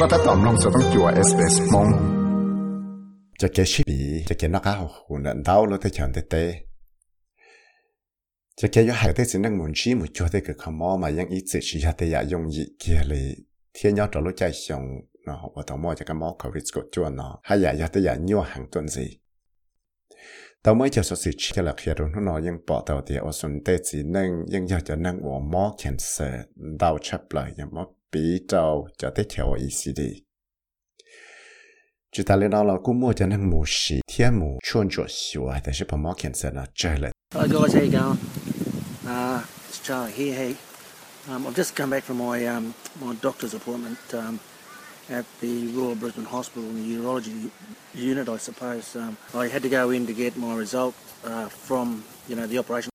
ก็ถ้าตอมลงจะต้องจัวเอสเอสมง จะเกชิบีจะเกนักเอาหุ่นดาวรถที่ฉันเตเตจะเกยหายได้สินังมุนชีมุจัวได้คือขมอมายังอีจิชิฮาเตยายงยีเกียเลยเทียนยอดรถใจชงเนาะว่าต้องมอจะกมอเขาวิสกจัวเนาะให้ยายาเตยาญัวหังต้นสิตอนเมื่อจะสสิชิกลักเฮียรุนนอยังปอตัวเดียวสนเตจีนังยังอยากจะนั่งหัวมอแคนเซอร์ดาวชับเลยยังมอ 比照叫得条意思的。就他领导了古莫的那模式，天母穿着小，但是把毛看在那这了。Hello guys, how you going? Uh, it's Charlie here. Hey, um, I've just come back from my um, my doctor's appointment um, at the Royal Brisbane Hospital in the urology unit, I suppose. Um, I had to go in to get my result uh, from you know the operation.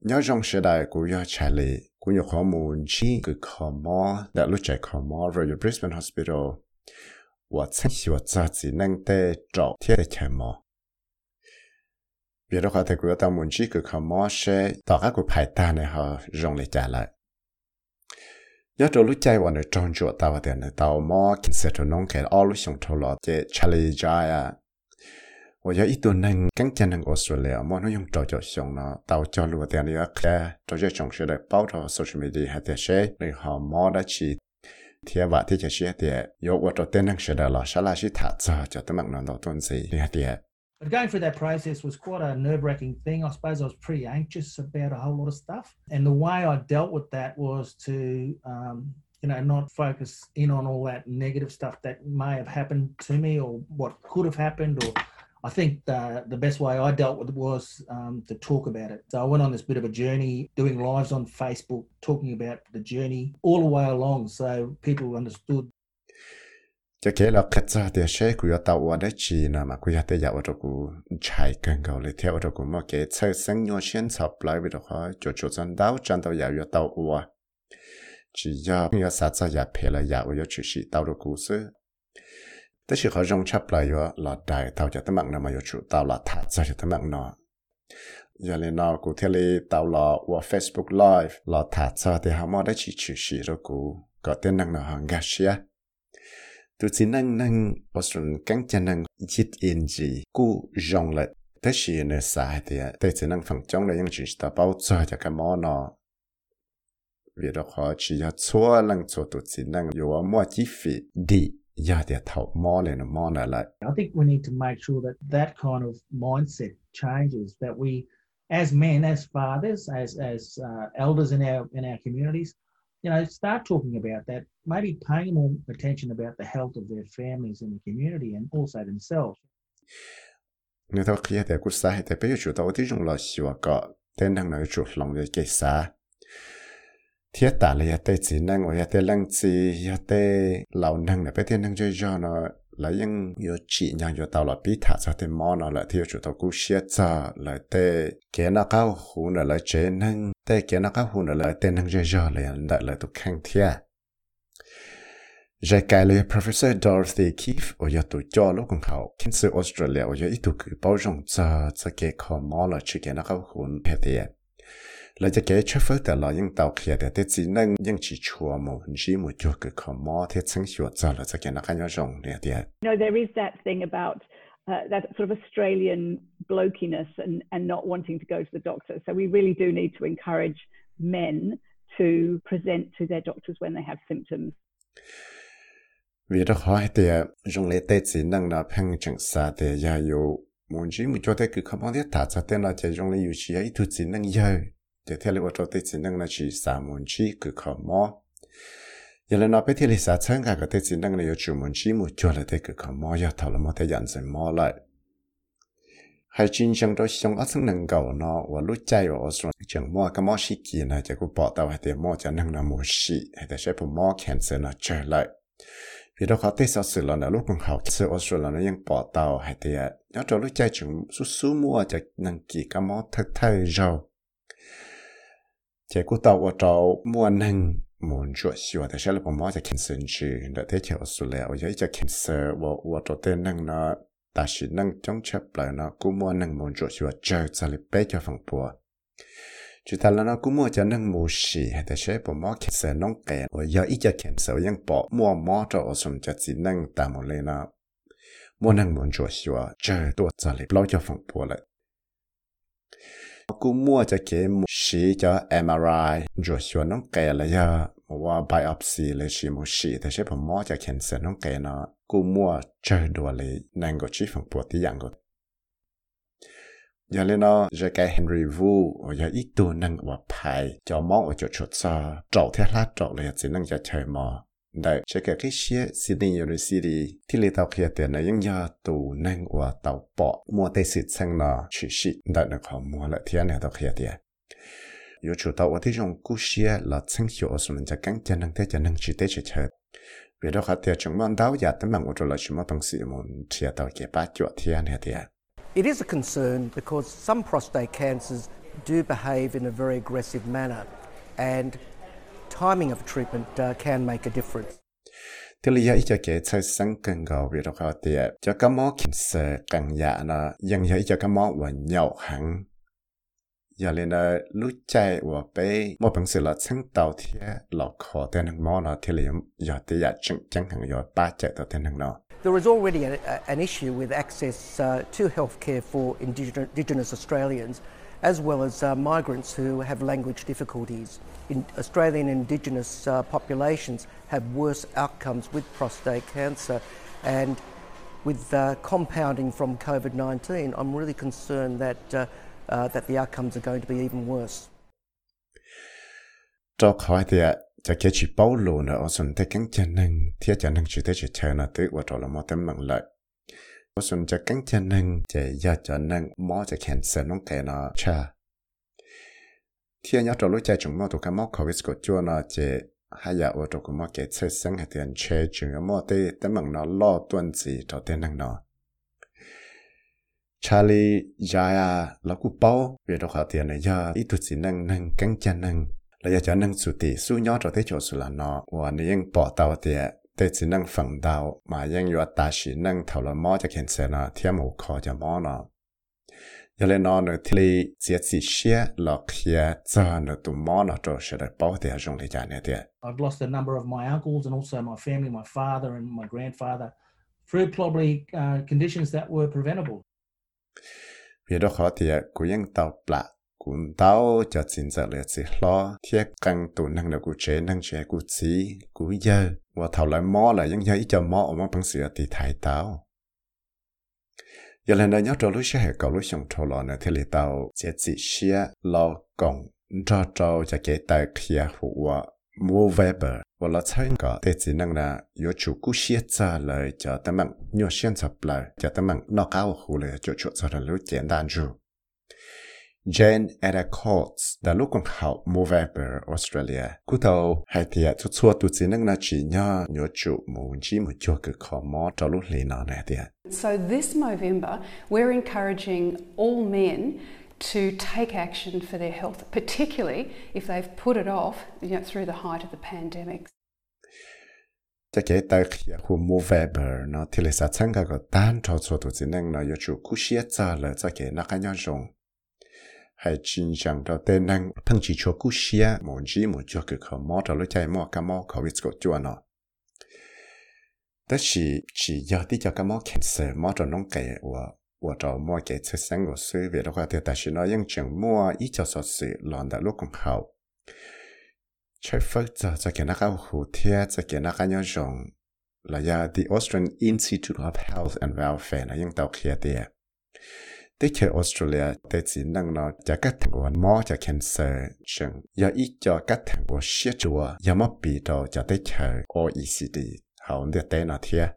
你要认识到古要查理。 กูอยากขอมูลชีกูขอมอแต่รู้ใจขอมอเราอยู่ Brisbane Hospital ว่าฉันสิว่าจะจีนั่งเตะจบเที่ยเฉยมอเบียร์ขอแต่กูต้องมูลชีกูขอมอเชต่อก็กูภายตาเนี่ยเขารงเลยจ่าเลยยอดรู้ใจวันเดจงจวดตาวเดียนตาวมอกินเสร็จน้องแกออรู้ส่งทอลอเจชาลีจายอ่ะ 我有一段能跟着能澳大利亚，我能用照照相呢，到交流的那个看，照照相是来包着 social media 还得些，你好冇得去。贴话贴就是一点，有我做电能学的了，下来是他做，就这么弄到东西一点。 But going through that process was quite a nerve wracking thing. I suppose I was pretty anxious about a whole lot of stuff. And the way I dealt with that was to, um, you know, not focus in on all that negative stuff that may have happened to me or what could have happened. Or I think the, the best way I dealt with it was um, to talk about it. So I went on this bit of a journey, doing lives on Facebook, talking about the journey all the way along so people understood. cho kế là khách ra thì sẽ cứ 要到我的去那嘛，cứ 要得要我这个柴更高了，跳我这个么给菜生用先炒来为的话，就就算到站到要要到我，只要要啥子也赔了，要我要去是到的故事。 แต่สิเขาจงชับลายว่าลอดได้เท่าจะตั้งมั่งนะมาอยู่ชุดเต่าลอดถัดจะตั้งมั่งนออย่าเลยนอกูเทเลเต่าลอว่า Facebook Live ลอดถัดจะแต่หามอได้ชิชิชิรกูก็เต้นนั่งนอหังกาเชียตัวจีนั่งนั่งว่าส่วนกังจะนั่งจิตอินจีกูจงเลยแต่สิเนื้อสายเดียแต่จีนั่งฝั่งจงเลยยังจีตาเป้าจะจะกันมอนอเวลาขอชี้ชัวลังชัวตัวจีนั่งอยู่ว่ามัวจีฟีดี thầu món lên nó món lại I think we need to make sure that that kind of mindset changes. That we, as men, as fathers, as as uh, elders in our in our communities, you know, start talking about that. Maybe paying more attention about the health of their families and the community and also themselves. nếu tao kia thì cũng sai thì bây giờ chúng tao tí dùng là xíu có tên năng lòng để cái sa thiết tả là yate chỉ năng ở yate lăng chỉ yate tê lão năng là bây tên năng chơi cho nó là những yếu chỉ nhang yếu tao là bị thả cho thêm mò nó là thiếu chủ tàu cú xia cho là tê cái nó cao hú nó là chế năng tê cái nó cao hú là tê năng chơi cho là đại là tụ khang thiệt J'ai cái lời Professor Dorothy Keefe ở nhà tụ cho lúc còn học Cancer Australia ở nhà tụ cứ bảo rộng cho cho cái khó mò là chỉ cái nó cao hồn hết thì là cho cái chấp phớt là những tàu kia để chỉ năng những chỉ chùa một chỉ một chỗ cái khó mò thì chẳng hiểu cho là cho cái nó cái nhau rộng nè thì You know, there is that thing about uh, that sort of Australian blokiness and, and not wanting to go to the doctor. So we really do need to encourage men to present to their doctors when they have symptoms. vì đó khó thì dùng lệ tết chỉ năng là phăng chẳng xa thì ya yo muốn chỉ một chỗ thế cứ không biết thả cho tên là chỉ dùng lệ chỉ ấy thu chỉ năng giờ thì theo lệ chỗ tết chỉ năng là chỉ sa môn chỉ cứ khó mò giờ là nó biết thì xa chân cả cái tết chỉ năng là yo chủ muốn chỉ một chỗ là thế cứ khó, mò giờ thầu là một thế dần dần mò lại hay chính trong đó xong ở thân năng cầu nó và lúc chạy ở xuống chẳng mua cái mò xí kia này chỉ có bỏ tàu hay thì mò cho năng là một xí hay là sẽ phải mò cancer là trở lại vì đó họ thấy sau sự là lúc còn học sự Australia nó ยัง bỏ tàu hay thì nhớ cho lúc chạy chúng số số mua cho năng kỳ cái món thật thay rồi 结果到我找莫能。มันช่วยช่วยแต่ฉันเลยผมว่าจะ cancel ชื่อแต่ที่เขียวสุดแล้วยังจะ cancel ว่าว่าตัวเต้นนั่งเนาะแต่ฉันนั่งจ้องเช็บเลยนะกูมัวนั่งมันช่วยช่วเจอจะเลยไเจอฝั่งปัวจุดท้วเนะกูมัวจะนั่งมูชีแต่ฉันผมว่า cancel น้องแกว่ายังอีจะ cancel ยังปอมัวมอจะอสมจะจีนั่งตามเลยเนะมัวนั่งมันช่วยช่วเจอตัวจะเลยาฝั่งปัวเลย กูมั่วจะเกมชีจะเอ็มอาร์ไอจวดชวนน้องแกเลยยะว่าไบออปซีเลยชีมูชีแต่ใช่ผมมอจะเข็นเสนน้องแกเนาะกูมั่วเจอดัวเลยนั่งก็ชีฝังปวดที่ยังก็อย่างนี้เนาะจะแกเฮนรี่วูอย่าอีกตัวนั่งว่าไพ่จะมองออกจดชดซาเจ้าเทล่าเจ้าเลยสินั่งจะเชยมอ đại chế cả cái xe xí đi rồi xí thì lấy tàu kia tiền này những nhà tù nâng và tàu bỏ mua tay xịt sang nó chỉ xịt. Đại nó khó mua lại thiên này, tàu kia tiền yếu chủ tàu, ở thế trong cú xe là sang hiệu ở mình จะ căng chân năng thế chân năng chỉ thế chỉ chơi vì đó khá tiền chúng mình đào giả tấm bằng của chúng là chúng mình bằng sự muốn thiệt tàu kia ba chỗ thiên này tiền It is a concern because some prostate cancers do behave in a very aggressive manner. And timing of treatment uh, can make a difference. Thì ý cho kể chơi sáng cần gầu vì đó khó tiệt. Cho các mô kiểm sở cần dạ nó, dân dạy cho các mô và nhậu hẳn. Giờ lên đó lúc chạy và bê, mô bằng là sáng tàu thì lọc khó tên hằng mô nó thì lý do tí dạ chẳng chẳng hẳn do ba chạy tàu tên hằng nó. There is already a, an issue with access uh, to healthcare for indigenous Australians. as well as uh, migrants who have language difficulties. In Australian Indigenous uh, populations have worse outcomes with prostate cancer, and with uh, compounding from COVID-19, I'm really concerned that uh, uh, that the outcomes are going to be even worse. Doc. 我顺着跟着能，就要着能，冇就 cancer 弄给呢车。天要做路在中冇度个冇 covid 个做呢，就还要我做个冇给车生系点车，仲有冇得得问呢老段子做得能呢 Tàu tiền để chỉ năng phẳng tàu mà nhưng yếu ta chỉ năng thầu là mò cho kiện xe nó theo một khó cho mò nó giờ lên nó nữa thì chỉ chỉ xe là kia cho nó tụ mò nó cho sẽ được bảo tiền dùng để trả này tiền I've lost a number of my uncles and also my family, my father and my grandfather, through probably uh, conditions that were preventable. vì đó khó thì cú yên tàu bạ cũng tàu cho chính giờ là chỉ lo thiết căng tụ năng là cú chế năng chế cú chỉ cú giờ và thầu lại mò là những giờ ít cho mò mà bằng sự thì thay tàu giờ lần này nhớ cho lúc sẽ cầu lúc xong thầu lọ nữa thì lý tàu sẽ chỉ xia lo cộng cho cho cho cái tài kia của mua Weber và là参加的只能呢有主顾写着来叫他们有选择来叫他们拿高户来就就做的路简单住。 Jane era Courts da lúc còn học Movember Australia. Cú thầu hai thìa chút xua tụt xin nâng na chỉ nhờ nhớ chu muốn chỉ một chua cực khó mó cho lúc lì nọ nè thìa. So this Movember, we're encouraging all men to take action for their health, particularly if they've put it off you know, through the height of the pandemic. Chắc cái tài khía khu Movember, vẻ bờ nó thì lại sát sang cả gọt tan cho cho tụi chính năng nó yếu chủ cú xế trả lời cho cái nó cái nhau rộng hay chính chẳng đó tên năng thằng chỉ cho cú xia một chỉ một cho cái khó mò đó rồi chạy mò cái mò khó biết có chua nó đó chỉ chỉ giờ tí cho cái mót cancer mò rồi nông cái và và cho mò cái chất sáng của sự về đó qua thì ta chỉ nói những chuyện mua ít cho sự sự làm đã lúc cũng hậu. Chơi phật cho cho cái nó cái hồ thiết cho cái nó cái nhau dùng là ya the Australian Institute of Health and Welfare là những tàu kia tiệt tới chơi Australia tới chỉ năng nó cho các thằng của mò cho cancer chừng giờ ít cho các thằng của xia chùa giờ mất bị đồ cho tới chơi OECD hậu để tới nó thia,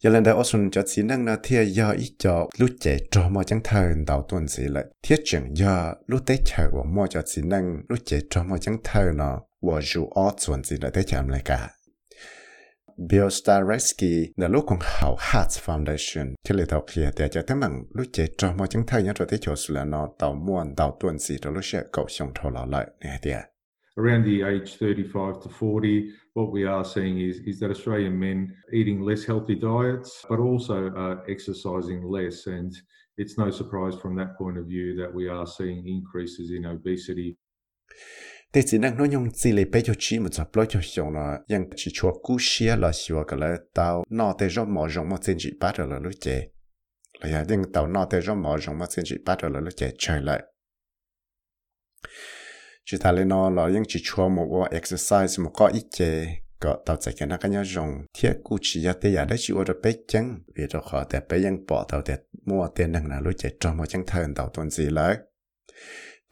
giờ lần đầu Australia cho chỉ năng nó thia giờ ít cho lúc trẻ trò mò chẳng thờ đầu tuần gì lại thiết chừng giờ lúc tới chơi của mò cho chỉ năng lúc trẻ trò mò chẳng thờ nó cả. Lúc Hearts Foundation thì thảo kia để cho lúc chế cho mọi chứng thay chỗ là nó tàu muôn tàu tuần gì lúc sẽ xong thổ nè thì Around the age 35 to 40, what we are seeing is, is that Australian men eating less healthy diets, but also uh, exercising less. And it's no surprise from that point of view that we are seeing increases in obesity. Thế chỉ năng nói nhung chỉ lấy bé cho chi một tập lối cho xong là ยัง chỉ cho cú xia là xua cái là tao nọ để cho mỏ rong mà trên chỉ bắt rồi là lúc chế là ya ยัง tao nọ để cho mỏ rong mà trên chỉ bắt rồi là lúc chế chơi lại chỉ ta lên nó là ยัง chỉ cho một exercise một cái ít chế có tao chạy cái nó cái nhau rong thiết cú chỉ ya để ya để chịu ở bé chân vì đó khó để bé ยัง bỏ tao để mua tiền năng là lúc chế cho một chân thân tao tuần gì lại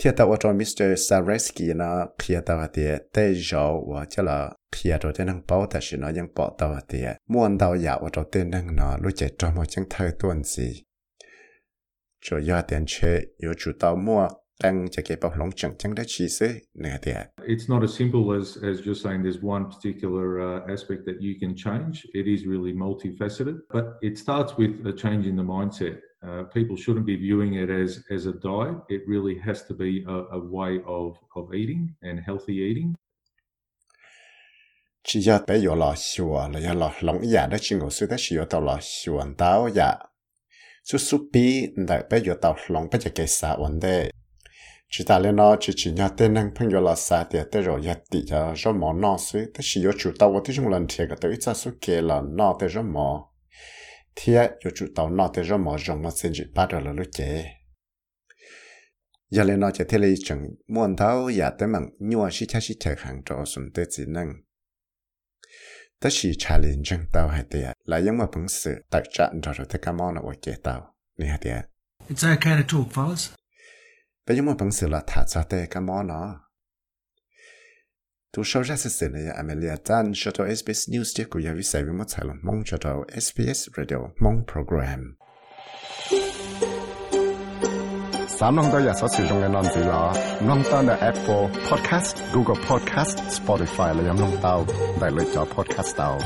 thiệt tao cho Mr. Sareski nó khía tao thì tê giàu và chắc là khía rồi tên năng bảo ta chỉ nó ยัง bỏ tao thì muốn tao giả và cho tên năng nó lúc chạy cho một chân thân tuần gì cho ya tiền chế yếu chủ tao mua tăng cho cái bảo lòng chẳng chẳng đã chỉ sự nè thì It's not as simple as, as just saying there's one particular uh, aspect that you can change. It is really multifaceted, but it starts with a change in the mindset. Uh, people shouldn't be viewing it as as a diet. It really has to be a, a way of of eating and healthy eating. chỉ ya tới giờ là sửa là giờ là lòng giả dạ đó chỉ ngồi xuống tới sửa yo tao la xua tao ya su su bi đại bé yo tao lòng bé cho cái sa vấn đề chỉ ta lên nó chỉ chỉ nhà tên năng phong giờ là sa thì tới rồi giờ tỷ giờ rồi mỏ nó xuống tới sửa yo chủ tao tới chung lần thiệt cái tới ít ra số kia là nó tới rồi mỏ thiệt cho chú tàu nọ thì rồi mở rộng mà xin chỉ bắt đầu là lúc chế. Giờ lên nó chỉ thế này chẳng muốn thấu giờ dạ tới mảng nhua xí cha xí chạy hàng trọ xuống tới chỉ năng tất sĩ trả liền chẳng tàu hay tiệt là những mà phóng sự tại trận rồi rồi tới cam on ở chế tàu nè hay tiệt It's that kind talk, fellas. Bây giờ mà phóng sự là thả ra tới cam on nó. Tu xawxa s-sena ja għamelja dan xoto SBS News dik u javi sajvi mozzajlu mong xoto SBS Radio mong program. Samlong da jasa si jongen non zila, nong ta na Apple Podcast, Google Podcast, Spotify la jam nong tau, da lo jo podcast tau.